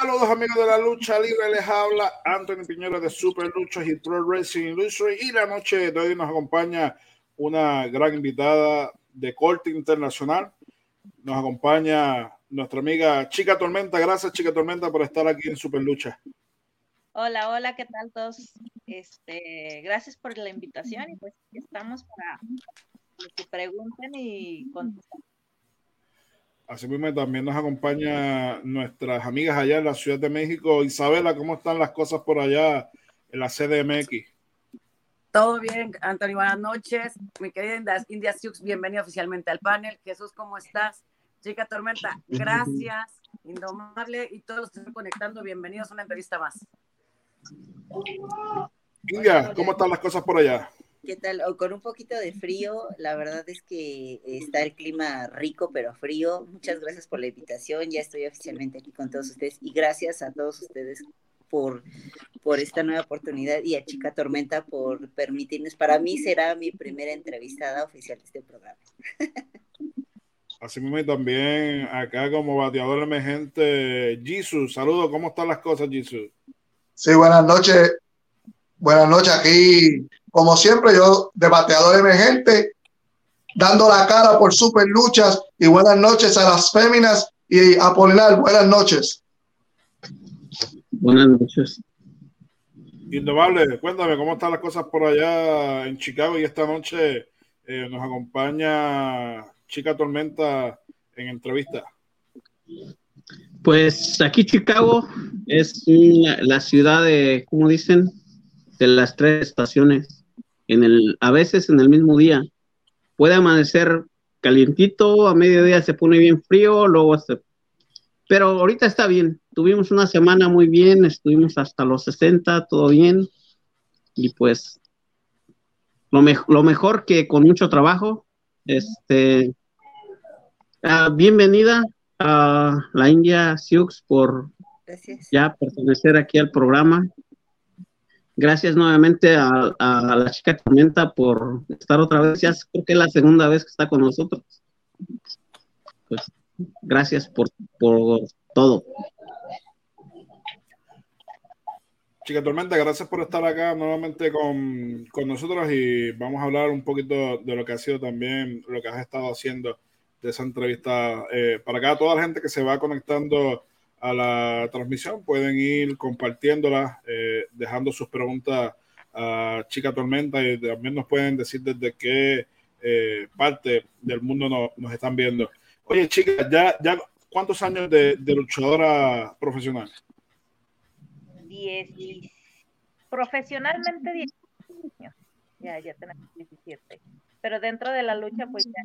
Saludos amigos de la lucha libre, les habla Anthony Piñero de Super Luchas y Pro Racing Industry y la noche de hoy nos acompaña una gran invitada de corte internacional. Nos acompaña nuestra amiga Chica Tormenta. Gracias Chica Tormenta por estar aquí en Super Lucha. Hola, hola, ¿qué tal todos? Este, gracias por la invitación y pues estamos para que pregunten y contestar. Asimismo, también nos acompaña nuestras amigas allá en la Ciudad de México. Isabela, ¿cómo están las cosas por allá en la CDMX? Todo bien, Antonio, buenas noches. Mi querida India Sioux, bienvenida oficialmente al panel. Jesús, ¿cómo estás? Chica Tormenta, gracias. Indomable y todos los que están conectando, bienvenidos a una entrevista más. India, ¿cómo están las cosas por allá? ¿Qué tal? O con un poquito de frío, la verdad es que está el clima rico pero frío. Muchas gracias por la invitación, ya estoy oficialmente aquí con todos ustedes y gracias a todos ustedes por, por esta nueva oportunidad y a Chica Tormenta por permitirnos. Para mí será mi primera entrevistada oficial de este programa. Así mismo también acá como bateador emergente, Jesus. Saludos, ¿cómo están las cosas, Jesus? Sí, buenas noches. Buenas noches aquí como siempre, yo de bateador emergente, dando la cara por super luchas y buenas noches a las féminas y a Polinar, buenas noches. Buenas noches. Indobable, cuéntame cómo están las cosas por allá en Chicago y esta noche eh, nos acompaña Chica Tormenta en entrevista. Pues aquí Chicago es la ciudad de, ¿cómo dicen? De las tres estaciones en el, a veces en el mismo día. Puede amanecer calientito, a mediodía se pone bien frío, luego se... Pero ahorita está bien. Tuvimos una semana muy bien, estuvimos hasta los 60, todo bien. Y pues lo, lo mejor que con mucho trabajo. Este, ah, bienvenida a la India Sioux por ya pertenecer aquí al programa. Gracias nuevamente a, la chica Tormenta por estar otra vez. Ya creo que es la segunda vez que está con nosotros. Pues gracias por, todo. Chica Tormenta, gracias por estar acá nuevamente con, nosotros y vamos a hablar un poquito de lo que ha sido también, lo que has estado haciendo de esa entrevista. Eh, para acá, toda la gente que se va conectando a la transmisión, pueden ir compartiéndola, eh, dejando sus preguntas a Chica Tormenta y también nos pueden decir desde qué eh, parte del mundo nos están viendo. Oye, chica, ¿ya, ya cuántos años de, luchadora profesional? Diez. Profesionalmente 10 años. Ya, ya tenemos 17. Pero dentro de la lucha, pues ya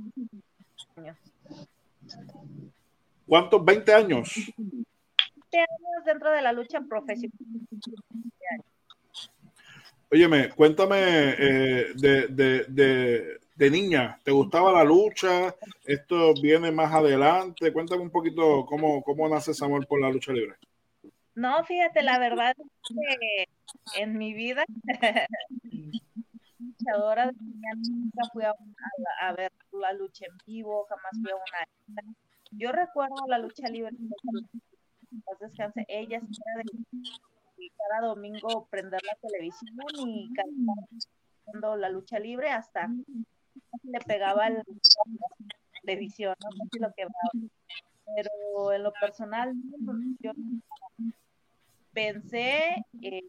años. ¿Cuántos? ¿20 años? Años dentro de la lucha profesional. Óyeme, cuéntame eh, de, niña, ¿te gustaba la lucha? ¿Esto viene más adelante? Cuéntame un poquito cómo, cómo nace ese amor por la lucha libre. No, fíjate, la verdad es que en mi vida, luchadora nunca fui a, a, ver la lucha en vivo, jamás fui a una. Yo recuerdo la lucha libre descanse, ella era de cada domingo prender la televisión y cantando la lucha libre hasta le pegaba la televisión, no sé si lo que pero en lo personal pensé eh,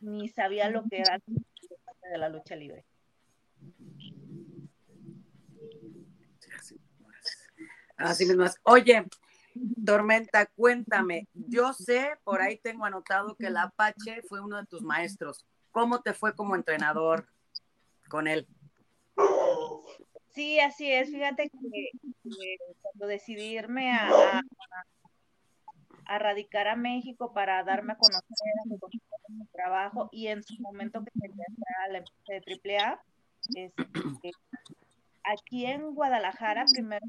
ni sabía lo que era de la lucha libre. Así mismo. Oye, Tormenta, cuéntame. Yo sé, por ahí tengo anotado que el Apache fue uno de tus maestros. ¿Cómo te fue como entrenador con él? Sí, así es. Fíjate que, cuando decidí irme a, a, radicar a México para darme a conocer a mi trabajo y en su momento que quería entrar a la empresa de AAA, este, aquí en Guadalajara, primero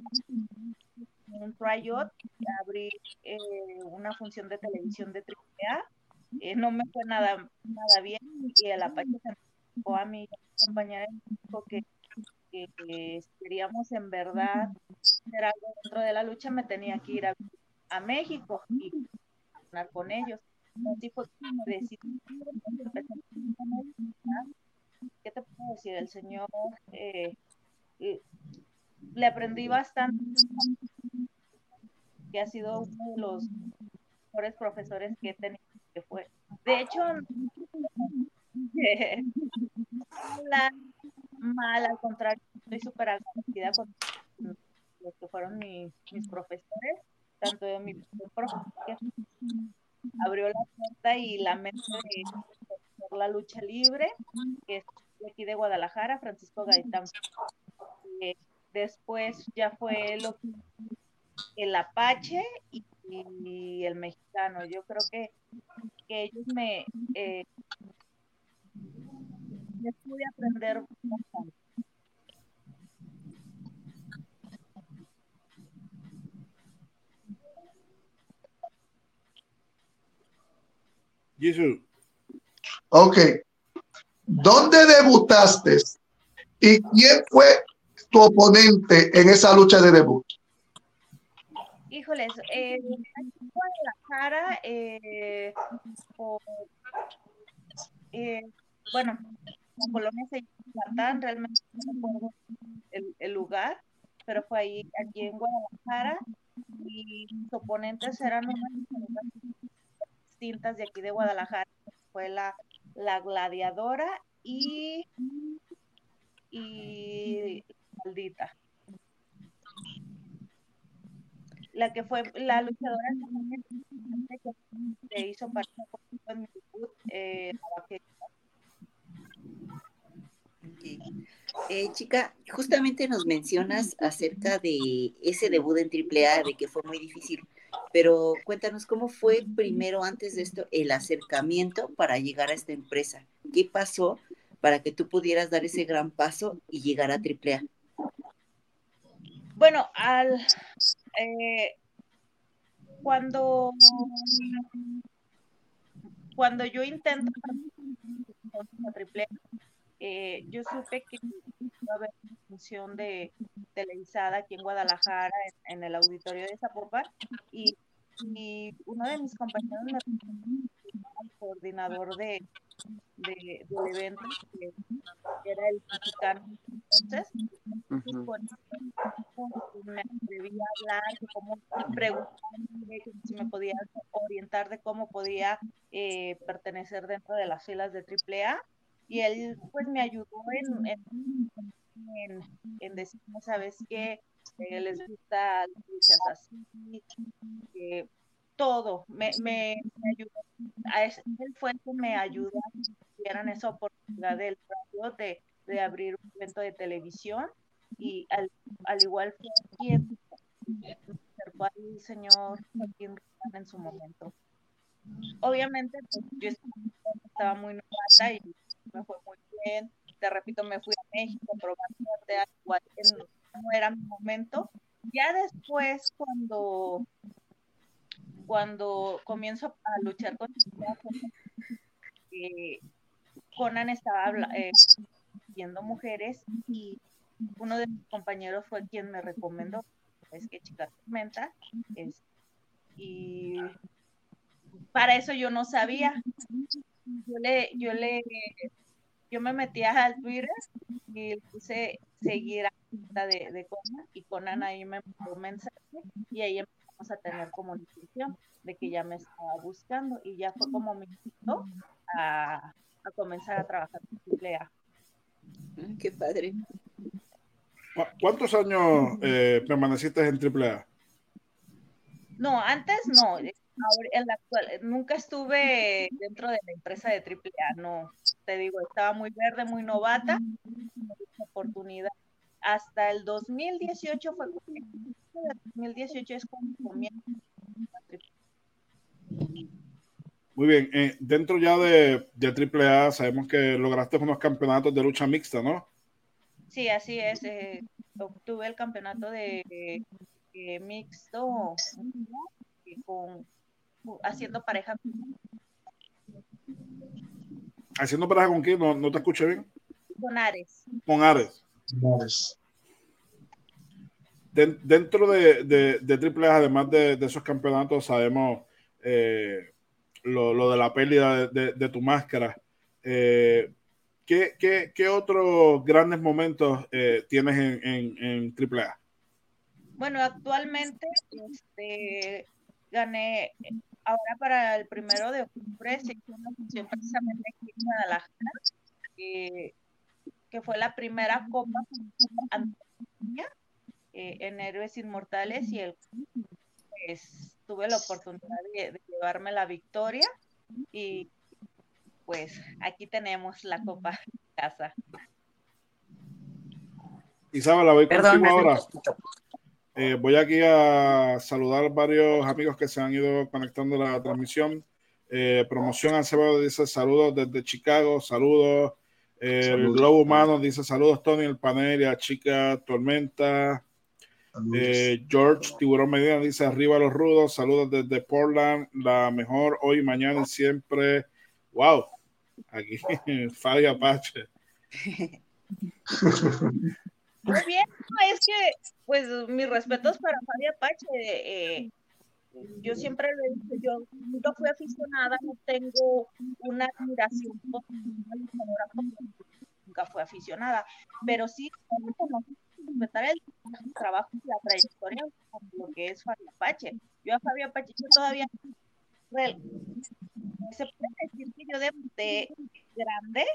un tryout, abrí eh, una función de televisión de AAA. Eh, no me fue nada, nada bien y el Apache me a mi compañera dijo que, que, queríamos en verdad hacer algo dentro de la lucha, me tenía que ir a, México y entrenar con ellos. Así fue como decidí, ¿qué te puedo decir? El señor eh, le aprendí bastante, que ha sido uno de los mejores profesores que he tenido, que fue, de hecho, la mal, al contrario, estoy súper agradecida con los que fueron mis, mis profesores, tanto de mi profesor que abrió la puerta y la mente de la lucha libre, que es de aquí de Guadalajara, Francisco Gaitán. Eh, después ya fue lo el Apache y, el mexicano. Yo creo que, que ellos me, eh, me pude aprender bastante. Jesús. Ok. ¿Dónde debutaste y quién fue tu oponente en esa lucha de debut? Híjoles, eh, en Guadalajara, eh, eh, bueno, la colonia se llama realmente no recuerdo el, el, lugar, pero fue ahí, aquí en Guadalajara, y mis oponentes eran unas distintas de aquí de Guadalajara, fue la, la gladiadora y, y maldita. La que fue la luchadora que hizo parte de mi debut, eh, eh, chica, justamente nos mencionas acerca de ese debut en AAA, de que fue muy difícil, pero cuéntanos cómo fue primero, antes de esto, el acercamiento para llegar a esta empresa. ¿Qué pasó para que tú pudieras dar ese gran paso y llegar a AAA? Bueno, al eh, cuando cuando yo intento AAA, eh, yo supe que iba a haber una función de televisada aquí en Guadalajara, en, el auditorio de Zapopan, y, y, uno de mis compañeros me el coordinador de, de, del evento, que era el mexicano entonces, me atreví a hablar, cómo preguntarme si me podía orientar de cómo podía eh, pertenecer dentro de las filas de AAA y él pues me ayudó en, en, en, decirme, ¿sabes qué? Que les gusta luchas así, que todo, me, me, ayudó, a él fue el que me ayudó a que tuvieran esa oportunidad del radio de, de abrir un evento de televisión y al, al igual que quien acercó al señor en su momento. Obviamente, pues, yo estaba muy novata y me fue muy bien. Te repito, me fui a México suerte, igual que no, era mi momento. Ya después, cuando, cuando comienzo a luchar con eh, Conan estaba eh, mujeres y uno de mis compañeros fue quien me recomendó, es que chica tormenta, y para eso yo no sabía. Yo le, yo le yo me metí al Twitter y puse seguir a la de, de Conan y Conan ahí me mandó mensaje y ahí empezamos a tener comunicación de que ya me estaba buscando y ya fue como me invitó a, a comenzar a trabajar en AAA. Qué padre. ¿Cuántos años eh, permaneciste en AAA? No, antes no. En la actual, nunca estuve dentro de la empresa de AAA, no te digo, estaba muy verde, muy novata, oportunidad. Hasta el 2018 fue, el 2018 es cuando comienza. Muy bien, eh, dentro ya de, de AAA sabemos que lograste unos campeonatos de lucha mixta, ¿no? Sí, así es. Eh, obtuve el campeonato de eh, mixto con, haciendo pareja ¿Haciendo pareja con quién? No, no te escuché bien. Con Ares. Con Ares. Dentro de, de, de AAA, además de, esos campeonatos, sabemos eh, lo, de la pérdida de, tu máscara. Eh, ¿qué, qué, otros grandes momentos eh, tienes en, en, AAA? Bueno, actualmente este, gané, ahora para el primero de octubre se hizo una función precisamente aquí en Guadalajara, que fue la primera Copa eh, en Héroes Inmortales y el pues, tuve la oportunidad de, llevarme la victoria y pues aquí tenemos la copa en casa. Isabela, voy contigo ahora. Eh, voy aquí a saludar varios amigos que se han ido conectando a la transmisión. Eh, promoción Acevedo dice saludos desde Chicago, saludos. el Globo Humano dice saludos Tony, el panel y a Chica Tormenta. Eh, George Tiburón Medina dice arriba los rudos, saludos desde Portland, la mejor hoy, mañana y siempre. Wow, aquí Fabi Apache. Muy bien, es que pues mis respetos para Fabi Apache. Eh, yo siempre le dije, yo nunca fui aficionada, no tengo una admiración nunca fui aficionada, pero sí respetar el trabajo y la trayectoria lo que es Fabio Apache. Yo a Fabio Apache yo todavía se puede decir que yo debuté grande,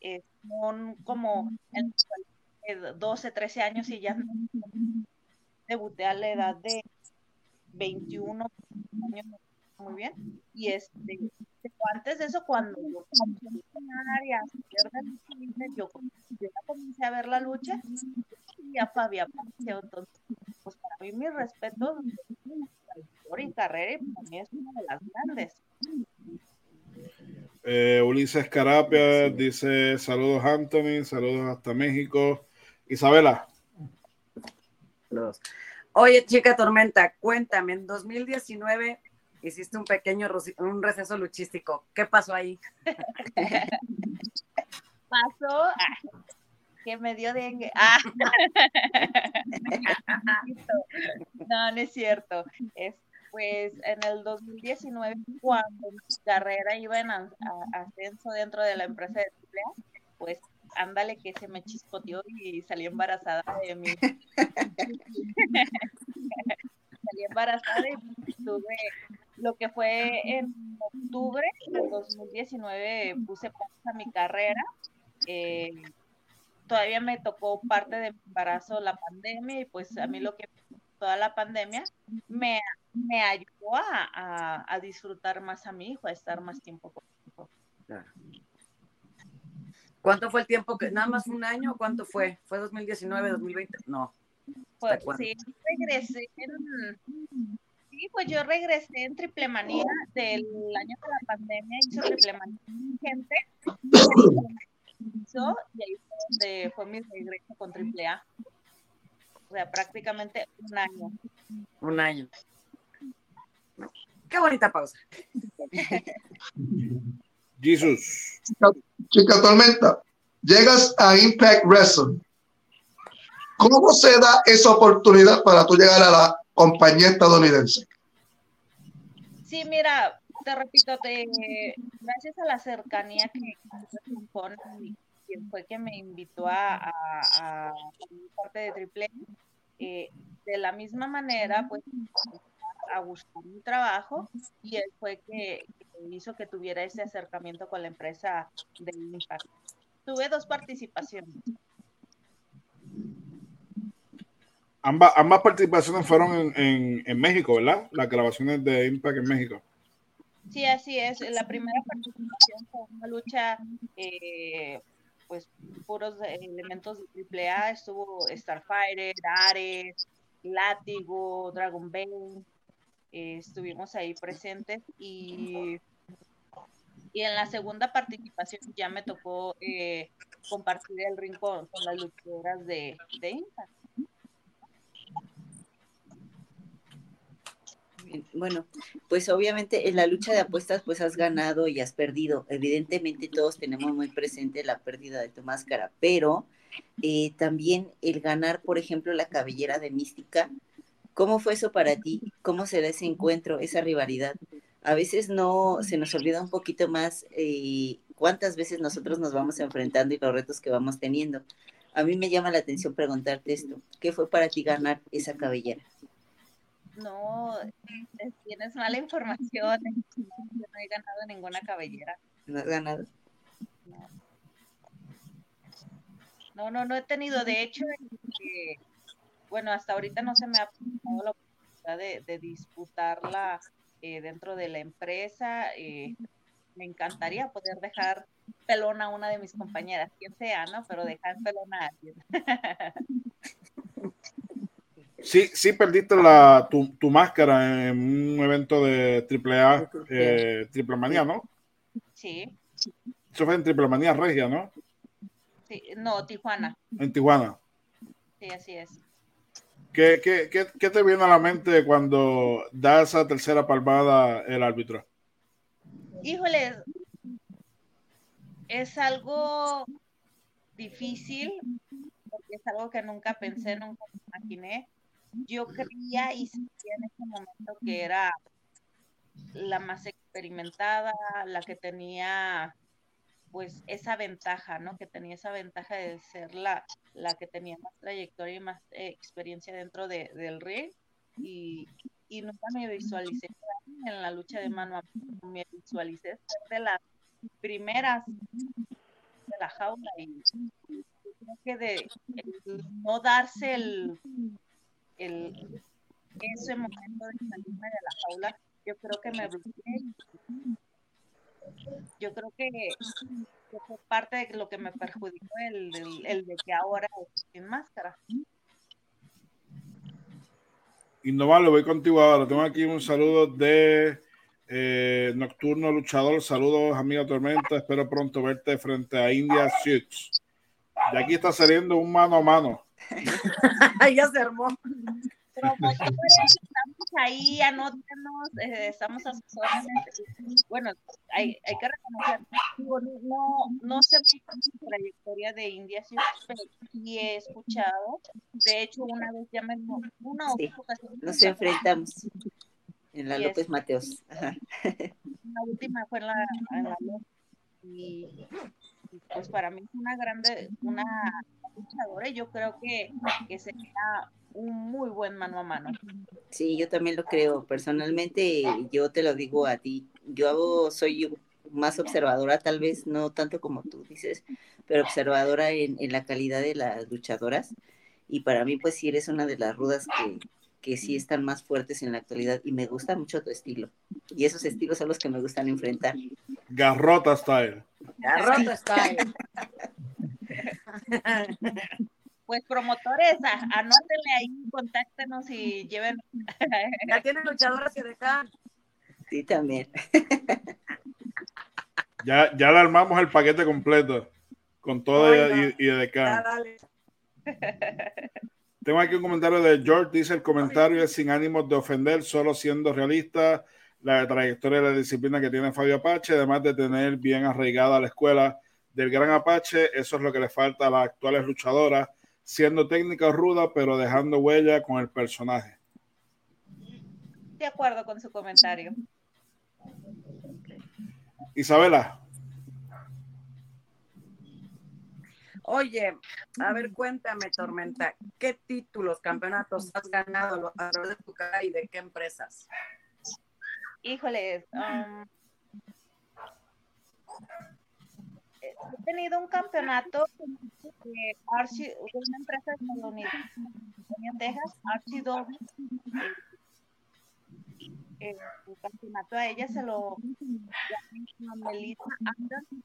eh, con como en 12, 13 años y ya debuté a la edad de 21 años muy bien. Y este, antes de eso, cuando yo comencé a comencé a ver la lucha a Fabi Entonces, pues para mí, mi respeto y carrera y para mí es una de las grandes. Eh, Ulises Carapia dice saludos Anthony, saludos hasta México. Isabela. Oye, chica Tormenta, cuéntame, en 2019 hiciste un pequeño un receso luchístico. ¿Qué pasó ahí? pasó que me dio dengue. Ah. no, no es cierto. Es, pues en el 2019, cuando mi carrera iba en ascenso dentro de la empresa de AAA, pues ándale que se me chispoteó y salí embarazada de mí. salí embarazada y tuve lo que fue en octubre del 2019 puse pausa a mi carrera. Eh, todavía me tocó parte de mi embarazo la pandemia y pues a mí lo que toda la pandemia me, me ayudó a, a, disfrutar más a mi hijo, a estar más tiempo con mi hijo. ¿Cuánto fue el tiempo que, nada más un año? ¿Cuánto fue? ¿Fue 2019, 2020? No. Pues sí, regresé en, Sí, pues yo regresé en Triple Manía del año de la pandemia, hizo Triple Manía gente, y ahí fue donde fue mi regreso con Triple A. O sea, prácticamente un año. Un año. Qué bonita pausa. Jesús. Chica Tormenta, llegas a Impact Wrestling. ¿Cómo se da esa oportunidad para tú llegar a la compañía estadounidense? Sí, mira, te repito, te, gracias a la cercanía que quien fue que me invitó a, a, parte de Triple, eh, de la misma manera, pues a buscar un trabajo y él fue que, hizo que tuviera ese acercamiento con la empresa de Impact. Tuve dos participaciones. Ambas, participaciones fueron en, México, ¿verdad? Las grabaciones de Impact en México. Sí, así es. La primera participación fue una lucha, eh, pues puros elementos de AAA. Estuvo Starfighter, Ares, Látigo, Dragon Bane. Eh, estuvimos ahí presentes y, y en la segunda participación ya me tocó eh, compartir el ring con, las luchadoras de, de Impact. Bueno, pues obviamente en la lucha de apuestas pues has ganado y has perdido. Evidentemente todos tenemos muy presente la pérdida de tu máscara, pero eh, también el ganar, por ejemplo, la cabellera de Mística, ¿cómo fue eso para ti? ¿Cómo se ese encuentro, esa rivalidad? a veces no se nos olvida un poquito más eh, cuántas veces nosotros nos vamos enfrentando y los retos que vamos teniendo. A mí me llama la atención preguntarte esto. ¿Qué fue para ti ganar esa cabellera? No, tienes mala información. no he ganado ninguna cabellera. ¿No has ganado? No, no, no, he tenido. De hecho, eh, bueno, hasta ahorita no se me ha presentado la oportunidad de, disputarla eh, dentro de la empresa. Eh, me encantaría poder dejar pelona a una de mis compañeras, quien sea, ¿no? Pero dejar pelona a alguien. Sí, sí perdiste la, tu, tu, máscara en un evento de AAA, eh, Triple Manía, ¿no? Sí. Eso fue en Triple Manía Regia, ¿no? Sí, no, Tijuana. En Tijuana. Sí, así es. ¿Qué, qué, qué, qué te viene a la mente cuando da esa tercera palmada el árbitro? Híjole, es algo difícil, porque es algo que nunca pensé, nunca imaginé yo creía y sentía en ese momento que era la más experimentada, la que tenía pues esa ventaja, ¿no? Que tenía esa ventaja de ser la, la que tenía más trayectoria y más eh, experiencia dentro de, del ring y, y, nunca me visualicé en la lucha de mano a mano, me visualicé ser de las primeras de la jaula y creo que de no darse el, el, ese momento de salirme de la jaula, yo creo que me bloqueé. Yo creo que, fue parte de lo que me perjudicó el, el, de que ahora sin máscara. Y no vale, voy contigo ahora. Tengo aquí un saludo de eh, Nocturno Luchador. Saludos, amiga Tormenta. Espero pronto verte frente a India Suits. Y aquí está saliendo un mano a mano. ya se armó. estamos ahí, anótenos, eh, estamos a sus órdenes. Bueno, hay, hay que reconocer, no, no sé la trayectoria de India, pero sí he escuchado. De hecho, una vez ya me. Una sí, nos enfrentamos en la López Mateos. La última fue en la, en la y pues para mí es una grande, una luchadora y yo creo que, que sería un muy buen mano a mano. Sí, yo también lo creo. Personalmente, yo te lo digo a ti, yo soy más observadora, tal vez no tanto como tú dices, pero observadora en, en la calidad de las luchadoras. Y para mí, pues sí eres una de las rudas que, que sí están más fuertes en la actualidad y me gusta mucho tu estilo. Y esos estilos son los que me gustan enfrentar. Garrota style. Garrota style. Pues promotores, anótenle ahí, contáctenos y lleven. Ya tienen luchadoras que dejar. Sí, también. Ya, ya le armamos el paquete completo con todo y, y, de acá. Tengo aquí un comentario de George, dice el comentario es sin ánimos de ofender, solo siendo realista la trayectoria de la disciplina que tiene Fabio Apache, además de tener bien arraigada la escuela del gran Apache, eso es lo que le falta a las actuales luchadoras, siendo técnica ruda, pero dejando huella con el personaje. De acuerdo con su comentario. Isabela. Oye, a ver, cuéntame, Tormenta, ¿qué títulos, campeonatos has ganado a través de tu cara y de qué empresas? Híjole, um, he tenido un campeonato de Archie, una empresa estadounidense en Texas, Archie Doble. Eh, el campeonato a ella se lo llama Melissa Anderson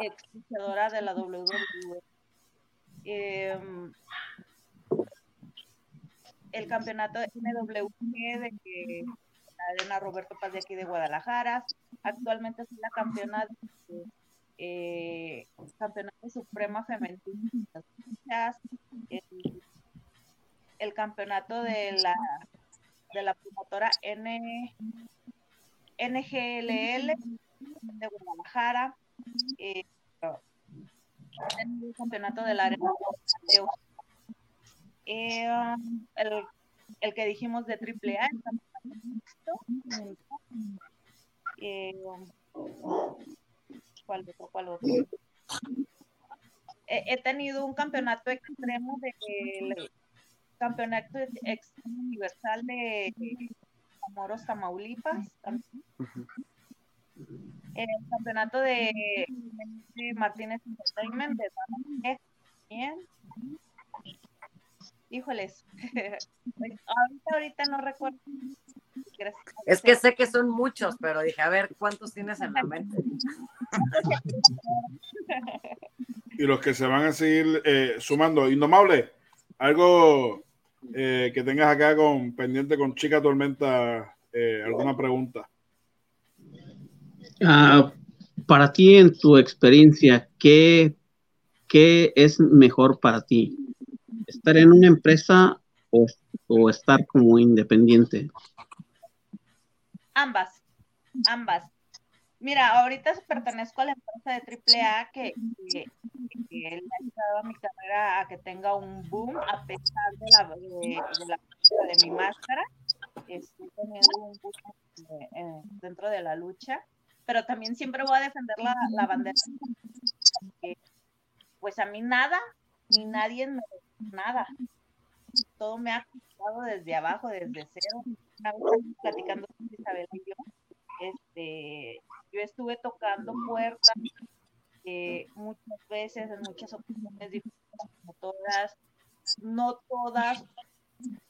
ex de la WWE. Em, el campeonato NWG de que la arena Roberto Paz de aquí de Guadalajara. Actualmente es la campeona de eh, campeonato suprema femenino el, campeonato de la de la promotora N NGLL de Guadalajara eh, el campeonato del área eh, el, el, que dijimos de AAA, el Eh, ¿Cuál otro? ¿Cuál otro? He, tenido un campeonato extremo del campeonato extremo universal de Moros, Tamaulipas. El campeonato de, Martínez Entertainment de Bien. Híjoles. ahorita, ahorita no recuerdo. Es que sé que son muchos, pero dije, a ver, ¿cuántos tienes en la mente? y los que se van a seguir eh, sumando. Indomable, algo eh, que tengas acá con pendiente con Chica Tormenta, eh, alguna pregunta. Ah, para ti, en tu experiencia, ¿qué, ¿qué es mejor para ti? ¿Estar en una empresa o, o estar como independiente? Ambas, ambas. Mira, ahorita pertenezco a la empresa de AAA que, que, que, ha ayudado a mi carrera a que tenga un boom a pesar de la, de, mi máscara. Estoy teniendo un boom dentro de la lucha, pero también siempre voy a defender la, la bandera. pues a mí nada, ni nadie me nada. Todo me ha costado desde abajo, desde cero. Una vez platicando con Isabel y yo, este, yo estuve tocando puertas eh, muchas veces, en muchas ocasiones diferentes, como todas, no todas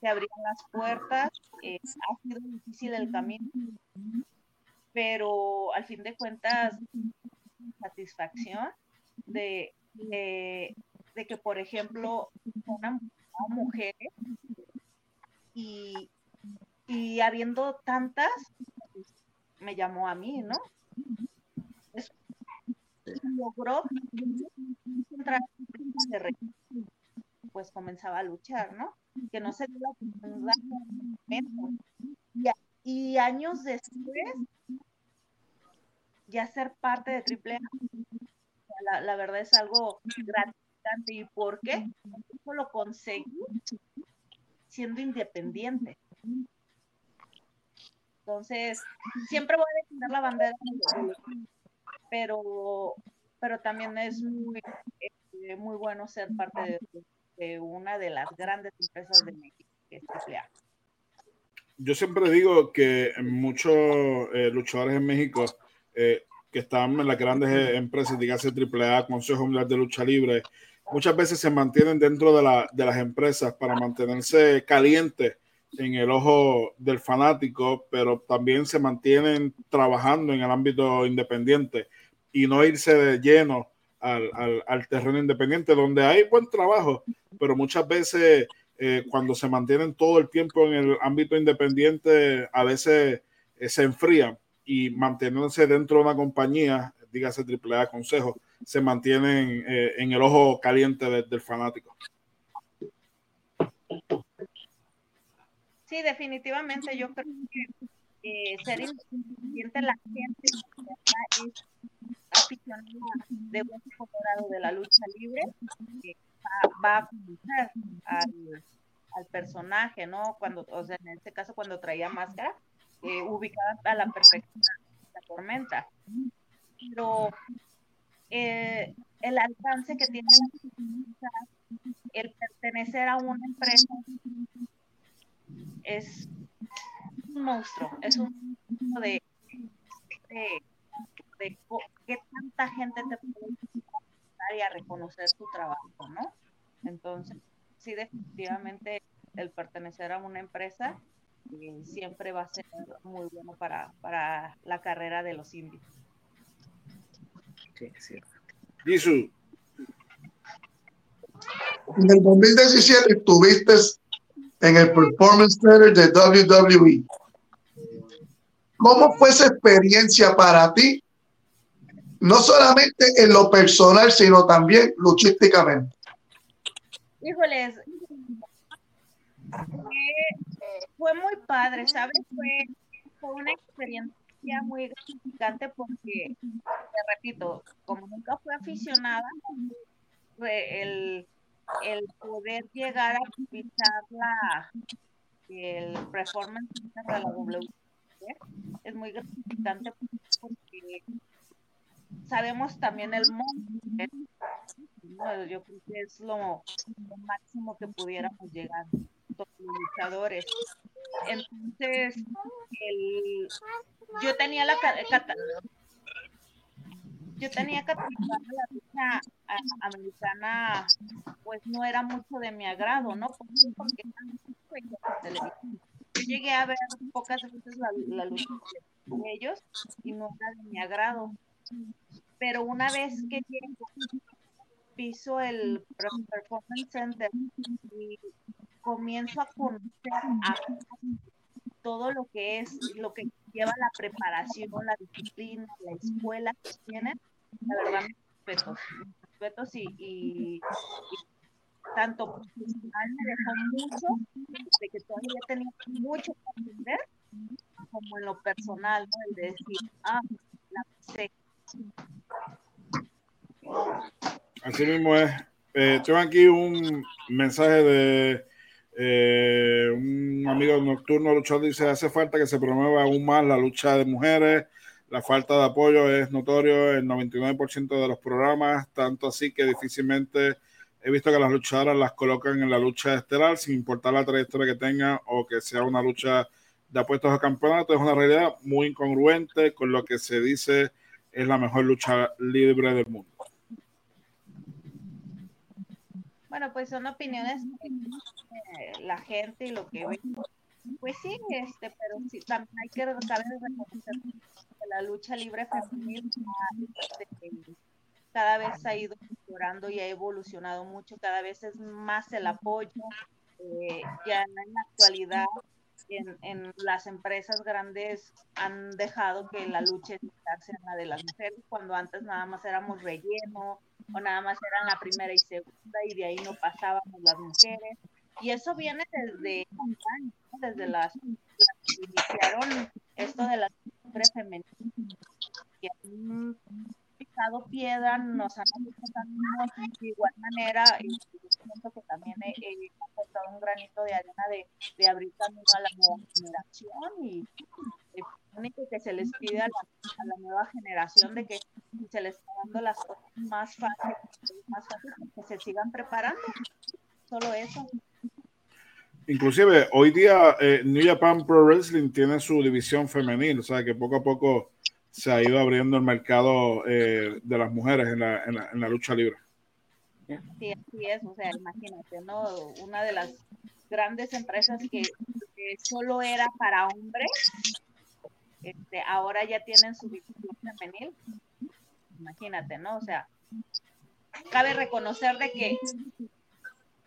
se abrían las puertas, eh, ha sido difícil el camino, pero al fin de cuentas, satisfacción de, de, que, por ejemplo, una, mujer y, y habiendo tantas, me llamó a mí, ¿no? logró entrar pues comenzaba a luchar, ¿no? Que no se dio la oportunidad y, y años después ya ser parte de Triple A, la, verdad es algo gratificante. ¿Y por qué? Eso lo conseguí siendo independiente. Entonces, siempre voy a defender la bandera, pero, pero también es muy, este, muy bueno ser parte de, una de las grandes empresas de México, que es Yo siempre digo que muchos eh, luchadores en México eh, que están en las grandes eh, empresas, dígase AAA, Consejo Mundial de Lucha Libre, muchas veces se mantienen dentro de, la, de las empresas para mantenerse calientes en el ojo del fanático, pero también se mantienen trabajando en el ámbito independiente y no irse de lleno al, al, terreno independiente, donde hay buen trabajo, pero muchas veces eh, cuando se mantienen todo el tiempo en el ámbito independiente, a veces eh, se enfrían y manteniéndose dentro de una compañía, dígase AAA Consejo, se mantienen eh, en el ojo caliente del fanático. Sí, definitivamente yo creo que eh, ser independiente la gente es aficionada de buen colorado de la lucha libre va, a conocer al, personaje, ¿no? Cuando, o sea, en este caso cuando traía máscara, eh, ubicada a la perfección la tormenta. Pero eh, el alcance que tiene el pertenecer a una empresa es un monstruo, es un monstruo de, de, qué tanta gente te puede visitar y a reconocer tu trabajo, ¿no? Entonces, sí, definitivamente el pertenecer a una empresa eh, siempre va a ser muy bueno para, para la carrera de los indios. Sí, es cierto. En el 2017 tuviste en el Performance Center de WWE. ¿Cómo fue esa experiencia para ti? No solamente en lo personal, sino también luchísticamente. Híjoles, fue, muy padre, ¿sabes? Fue, fue una experiencia muy gratificante porque, te repito, como nunca fui aficionada, el, el poder llegar a pisar la, el performance de la WWE es muy gratificante porque sabemos también el mundo. Yo creo que es lo, máximo que pudiéramos llegar los luchadores. Entonces, yo tenía la yo tenía que la lucha americana, pues no era mucho de mi agrado, ¿no? Porque yo llegué a ver pocas veces la, la lucha de ellos y no era de mi agrado. Pero una vez que piso el Performance Center y comienzo a conocer todo lo que es, lo que lleva la preparación, la disciplina, la escuela que tienen, la verdad, mis respetos, respetos y, y, tanto profesional me dejó de que todavía tenía mucho que aprender, como en lo personal, ¿no? El de decir, ah, la sé. Así mismo es. Eh, tengo aquí un mensaje de eh, un amigo nocturno luchador dice, hace falta que se promueva aún más la lucha de mujeres. La falta de apoyo es notorio en 99% de los programas, tanto así que difícilmente he visto que las luchadoras las colocan en la lucha estelar sin importar la trayectoria que tengan o que sea una lucha de apuestos a campeonato. Es una realidad muy incongruente con lo que se dice es la mejor lucha libre del mundo. Bueno, pues son opiniones de la gente y lo que ve. Pues sí, este, pero sí, también hay que saber reconocer que la lucha libre femenina este, cada vez ha ido mejorando y ha evolucionado mucho, cada vez es más el apoyo. Eh, ya en la actualidad en, en, las empresas grandes han dejado que la lucha sea la de las mujeres, cuando antes nada más éramos relleno o nada más eran la primera y segunda y de ahí no pasábamos las mujeres. Y eso viene desde desde las, que iniciaron esto de las mujeres femeninas, que han pisado piedra, nos han ayudado de igual manera, y siento que también he, aportado un granito de arena de, de abrir camino a la nueva generación y único que se les pide a la, nueva generación de que se les está dando las cosas más fáciles, más fáciles que se sigan preparando. Solo eso. Inclusive, hoy día eh, New Japan Pro Wrestling tiene su división femenil, o sea que poco a poco se ha ido abriendo el mercado eh, de las mujeres en la, en, la, en la, lucha libre. Sí, así es, o sea, imagínate, ¿no? Una de las grandes empresas que, que solo era para hombres, este, ahora ya tienen su división femenil. Imagínate, ¿no? O sea, cabe reconocer de que,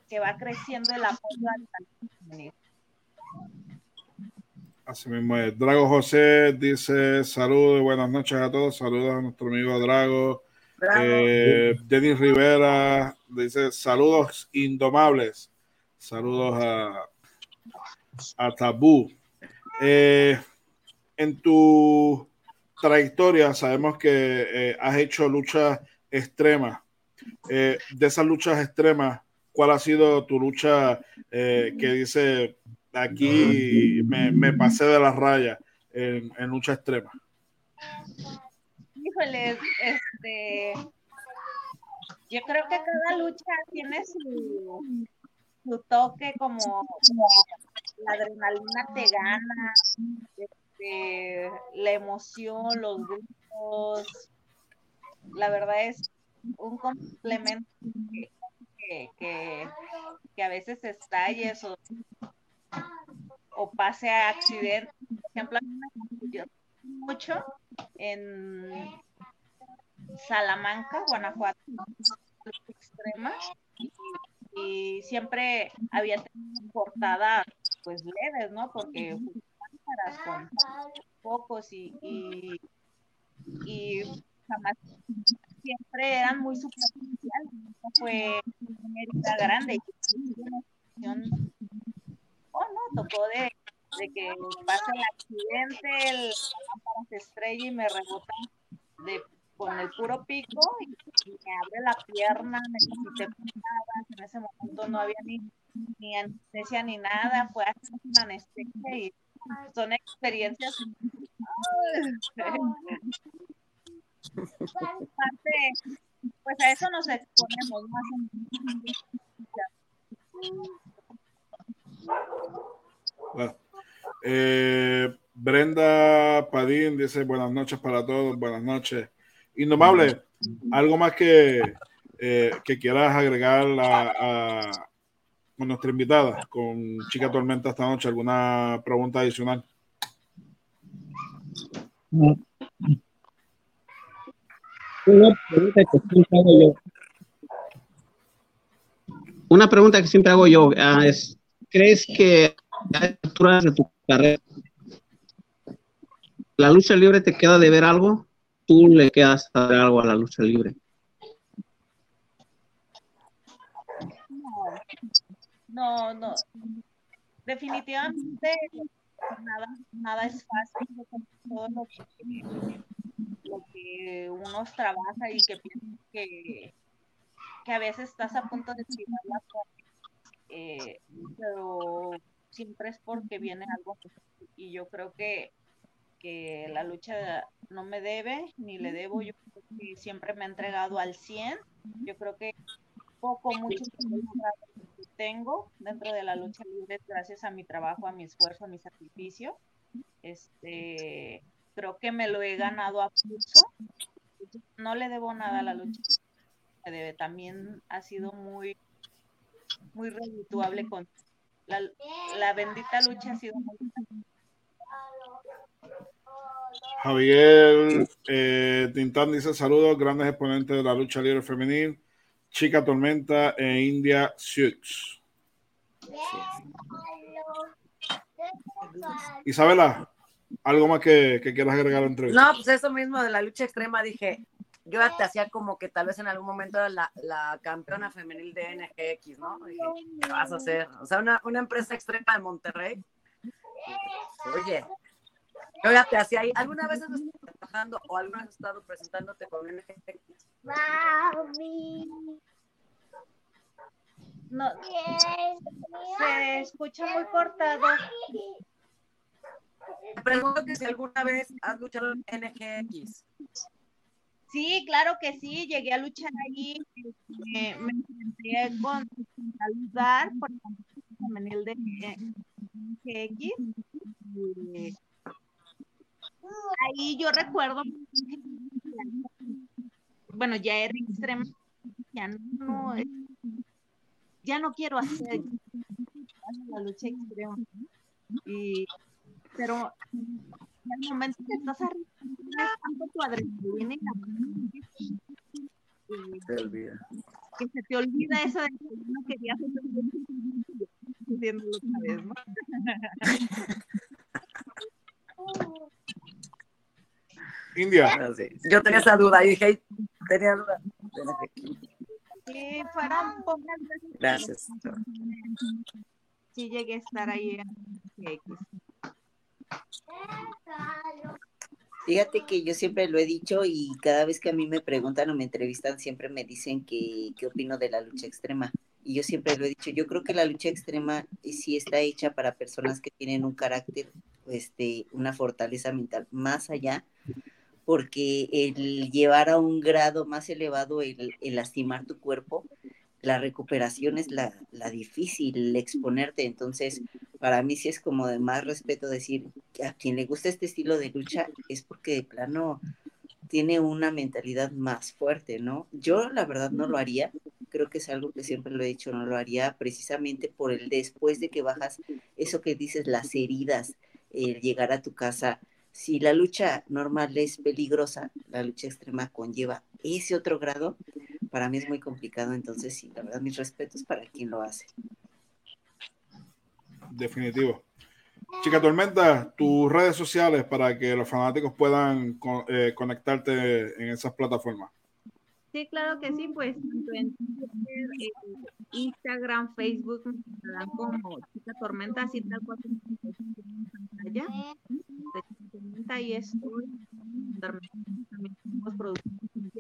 que va creciendo el apoyo al femenil. Así mismo es. Drago José dice saludos y buenas noches a todos. Saludos a nuestro amigo Drago. Eh, Denis Rivera dice saludos indomables. Saludos a, a Tabú. Eh, en tu trayectoria sabemos que eh, has hecho luchas extremas. Eh, de esas luchas extremas, ¿cuál ha sido tu lucha eh, que dice aquí me, pasé de la raya en, lucha extrema? Híjole, este, yo creo que cada lucha tiene su, su toque como, la adrenalina te gana, este, la emoción, los grupos, la verdad es un complemento que, que, a veces estalles o, o pase a accidentes. Por ejemplo, me mucho en Salamanca, Guanajuato, extrema, y, siempre había portadas pues leves, ¿no? Porque con pocos y, y, y jamás siempre eran muy superficiales, fue una grande. Oh, no, tocó de, de que pase el accidente, el lámpara se estrella y me rebota de con el puro pico y, me abre la pierna, me quité nada, en ese momento no había ni, ni anestesia ni nada, fue así una anestesia y son experiencias. pues a eso nos exponemos más. Bueno, eh, Brenda Padín dice buenas noches para todos, buenas noches. Indomable, algo más que, eh, que quieras agregar a, con nuestra invitada, con Chica Tormenta esta noche, alguna pregunta adicional. Una pregunta que siempre hago yo. Una pregunta que siempre hago yo ah, es, ¿crees que a alturas de tu carrera la lucha libre te queda de ver algo? ¿Tú le quedas a ver algo a la lucha libre? No, no. Definitivamente nada, nada es fácil. Todo lo que, lo que uno trabaja y que piensa que, que a veces estás a punto de tirar la eh, pero siempre es porque viene algo y yo creo que, que la lucha no me debe ni le debo, yo creo que siempre me ha entregado al 100, yo creo que poco, mucho tengo dentro de la lucha libre gracias a mi trabajo, a mi esfuerzo, a mi sacrificio. Este, creo que me lo he ganado a pulso. No le debo nada a la lucha. Debe. También ha sido muy, muy redituable con la, la bendita lucha ha sido Javier eh, Tintán dice saludos, grandes exponentes de la lucha libre femenil. Chica Tormenta e India Sioux. Isabela, ¿algo más que, quieras agregar a la? No, pues eso mismo de la lucha extrema, dije, yo te hacía como que tal vez en algún momento la, la campeona femenil de NGX, ¿no? Dije, ¿qué vas a hacer? O sea, una, una empresa extrema de Monterrey. Oye, yo ya te hacía ahí. ¿Alguna vez has estado trabajando o alguna vez has estado presentándote con NGX? No, se escucha muy cortado. Te pregunto que si alguna vez has luchado en NGX. Sí, claro que sí, llegué a luchar ahí, me, me enfrenté con lugar por el de NGX. Ahí yo recuerdo, bueno, ya era extrema, ya no, ya no quiero hacer la lucha extrema. Y, pero en el momento que estás arriba, tu adrenalina y se olvida. Que se te olvida eso de que no querías haciéndolo otra vez, ¿no? India. Ah, Yo tenía esa duda y dije, tenía duda. Sí, fueron pocas veces. Gracias. Sí, llegué a estar ahí Fíjate que yo siempre lo he dicho y cada vez que a mí me preguntan o me entrevistan siempre me dicen que qué opino de la lucha extrema. Y yo siempre lo he dicho, yo creo que la lucha extrema sí está hecha para personas que tienen un carácter, este, una fortaleza mental más allá porque el llevar a un grado más elevado el, lastimar tu cuerpo, la recuperación es la, difícil, exponerte. Entonces, para mí sí es como de más respeto decir que a quien le gusta este estilo de lucha es porque de plano tiene una mentalidad más fuerte, ¿no? Yo la verdad no lo haría, creo que es algo que siempre lo he dicho, no lo haría precisamente por el después de que bajas eso que dices, las heridas, el llegar a tu casa si la lucha normal es peligrosa, la lucha extrema conlleva ese otro grado, para mí es muy complicado. Entonces, sí, la verdad, mis respetos para quien lo hace. Definitivo. Chica Tormenta, tus redes sociales para que los fanáticos puedan eh, conectarte en esas plataformas. Sí, claro que sí, pues en eh, Instagram, Facebook, me dan como Chica Tormenta, así tal cual en pantalla. Tormenta y estoy también tenemos producción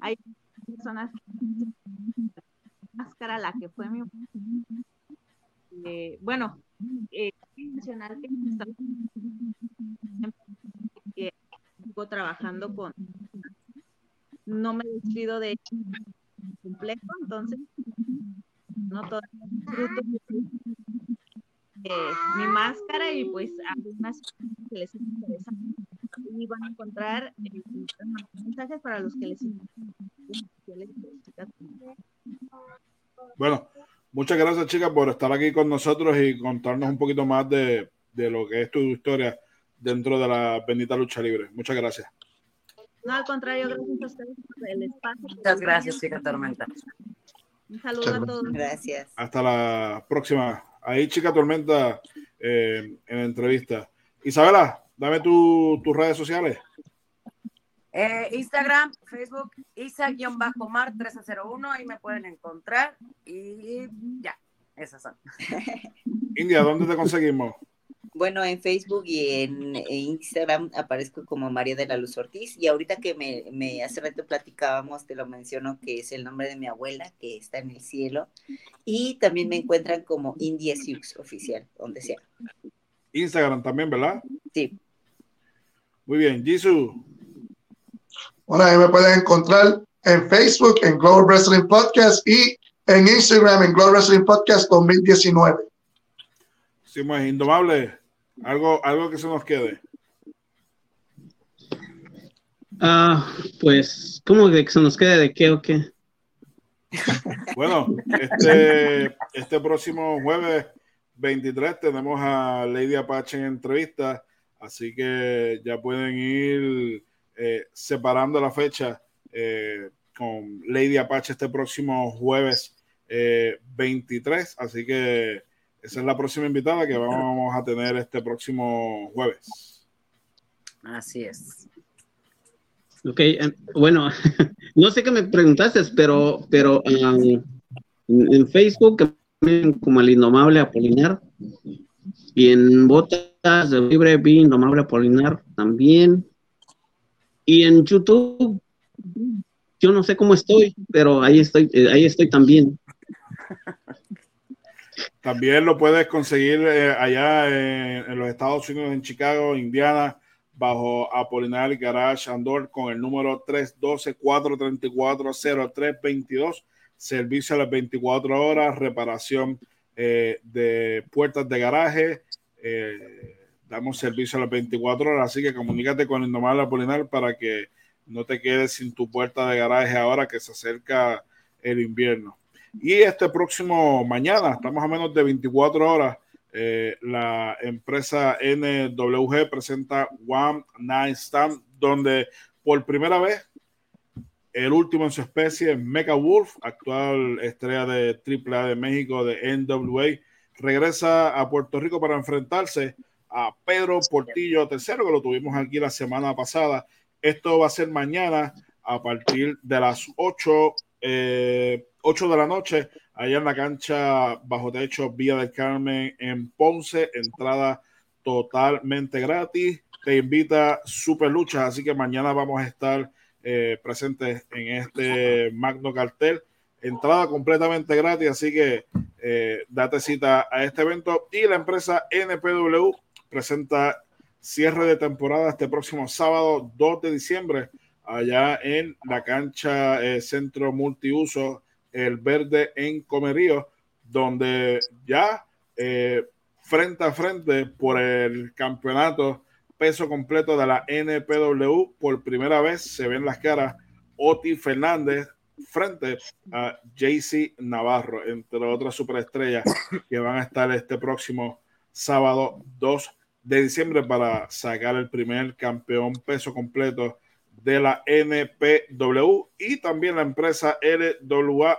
Hay personas máscara, la que fue mi eh, bueno, eh, mencionar que que sigo trabajando con no me despido de completo, entonces no todo disfruto eh, mi máscara y pues algunas que les interesan y van a encontrar eh, mensajes para los que les interesan. Bueno, muchas gracias chicas por estar aquí con nosotros y contarnos un poquito más de, de lo que es tu historia dentro de la bendita lucha libre. Muchas gracias. No, al contrario, gracias a ustedes por el espacio. Muchas gracias, chica Tormenta. Un saludo a todos. Gracias. Hasta la próxima. Ahí, chica Tormenta, eh, en la entrevista. Isabela, dame tu, tus redes sociales. Eh, Instagram, Facebook, Isa-Mar1301, ahí me pueden encontrar y ya, esas son. India, ¿dónde te conseguimos? Bueno, en Facebook y en, Instagram aparezco como María de la Luz Ortiz y ahorita que me, me, hace rato platicábamos, te lo menciono que es el nombre de mi abuela que está en el cielo y también me encuentran como India Sioux oficial, donde sea. Instagram también, ¿verdad? Sí. Muy bien, Jisoo. Bueno, ahí me pueden encontrar en Facebook en Global Wrestling Podcast y en Instagram en Global Wrestling Podcast 2019. Sí, más indomable. Algo, algo que se nos quede. Ah, pues, ¿cómo que se nos quede de qué o qué? Bueno, este, este próximo jueves 23 tenemos a Lady Apache en entrevista, así que ya pueden ir eh, separando la fecha eh, con Lady Apache este próximo jueves 23, eh, así que esa es la próxima invitada que vamos a tener este próximo jueves. Así es. Ok, em, bueno, no sé qué me preguntaste, pero, pero um, en Facebook como el Indomable Apolinar y en Botas de Libre vi Indomable Apolinar también y en YouTube yo no sé cómo estoy, pero ahí estoy, eh, ahí estoy también. También lo puedes conseguir eh, allá en, los Estados Unidos, en Chicago, Indiana, bajo Apolinar Garage Andor con el número 312-434-0322. Servicio a las 24 horas, reparación eh, de puertas de garaje. Eh, damos servicio a las 24 horas, así que comunícate con Indomable Apolinar para que no te quedes sin tu puerta de garaje ahora que se acerca el invierno. Y este próximo mañana, estamos a menos de 24 horas, eh, la empresa NWG presenta One Night Stand, donde por primera vez, el último en su especie, Mecha Wolf, actual estrella de AAA de México de NWA, regresa a Puerto Rico para enfrentarse a Pedro Portillo III, que lo tuvimos aquí la semana pasada. Esto va a ser mañana a partir de las 8 eh, 8 de la noche, allá en la cancha bajo techo Vía del Carmen en Ponce, entrada totalmente gratis. Te invita Super Lucha, así que mañana vamos a estar eh, presentes en este magno cartel. Entrada completamente gratis, así que eh, date cita a este evento. Y la empresa NPW presenta cierre de temporada este próximo sábado 2 de diciembre allá en la cancha eh, Centro Multiuso el verde en Comerío, donde ya eh, frente a frente por el campeonato peso completo de la NPW, por primera vez se ven las caras Oti Fernández frente a JC Navarro, entre otras superestrellas que van a estar este próximo sábado 2 de diciembre para sacar el primer campeón peso completo de la NPW y también la empresa LWA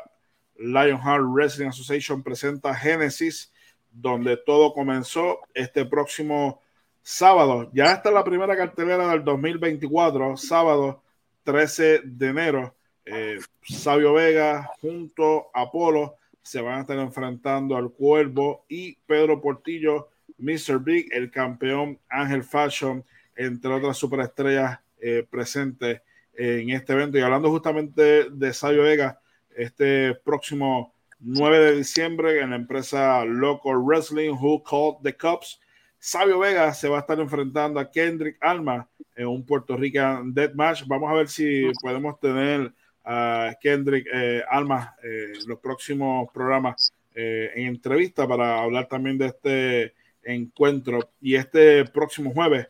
Lionheart Wrestling Association presenta Genesis, donde todo comenzó este próximo sábado. Ya está la primera cartelera del 2024, sábado 13 de enero. Eh, Sabio Vega junto a Apolo se van a estar enfrentando al Cuervo y Pedro Portillo, Mr. Big, el campeón Ángel Fashion, entre otras superestrellas eh, presente en este evento. Y hablando justamente de Sabio Vega, este próximo 9 de diciembre en la empresa Local Wrestling, Who Called the Cups, Sabio Vega se va a estar enfrentando a Kendrick Alma en un Puerto Rican Death Match. Vamos a ver si podemos tener a Kendrick eh, Alma en los próximos programas en entrevista para hablar también de este encuentro. Y este próximo jueves,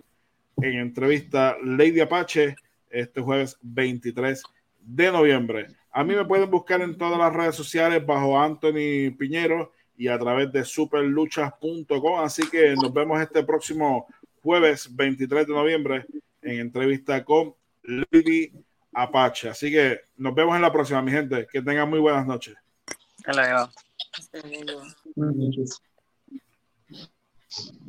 en entrevista, Lady Apache, este jueves 23 de noviembre. A mí me pueden buscar en todas las redes sociales bajo Anthony Piñero y a través de superluchas.com. Así que nos vemos este próximo jueves 23 de noviembre en entrevista con Lady Apache. Así que nos vemos en la próxima, mi gente. Que tengan muy buenas noches. Hasta luego. Hasta luego. Buenas noches.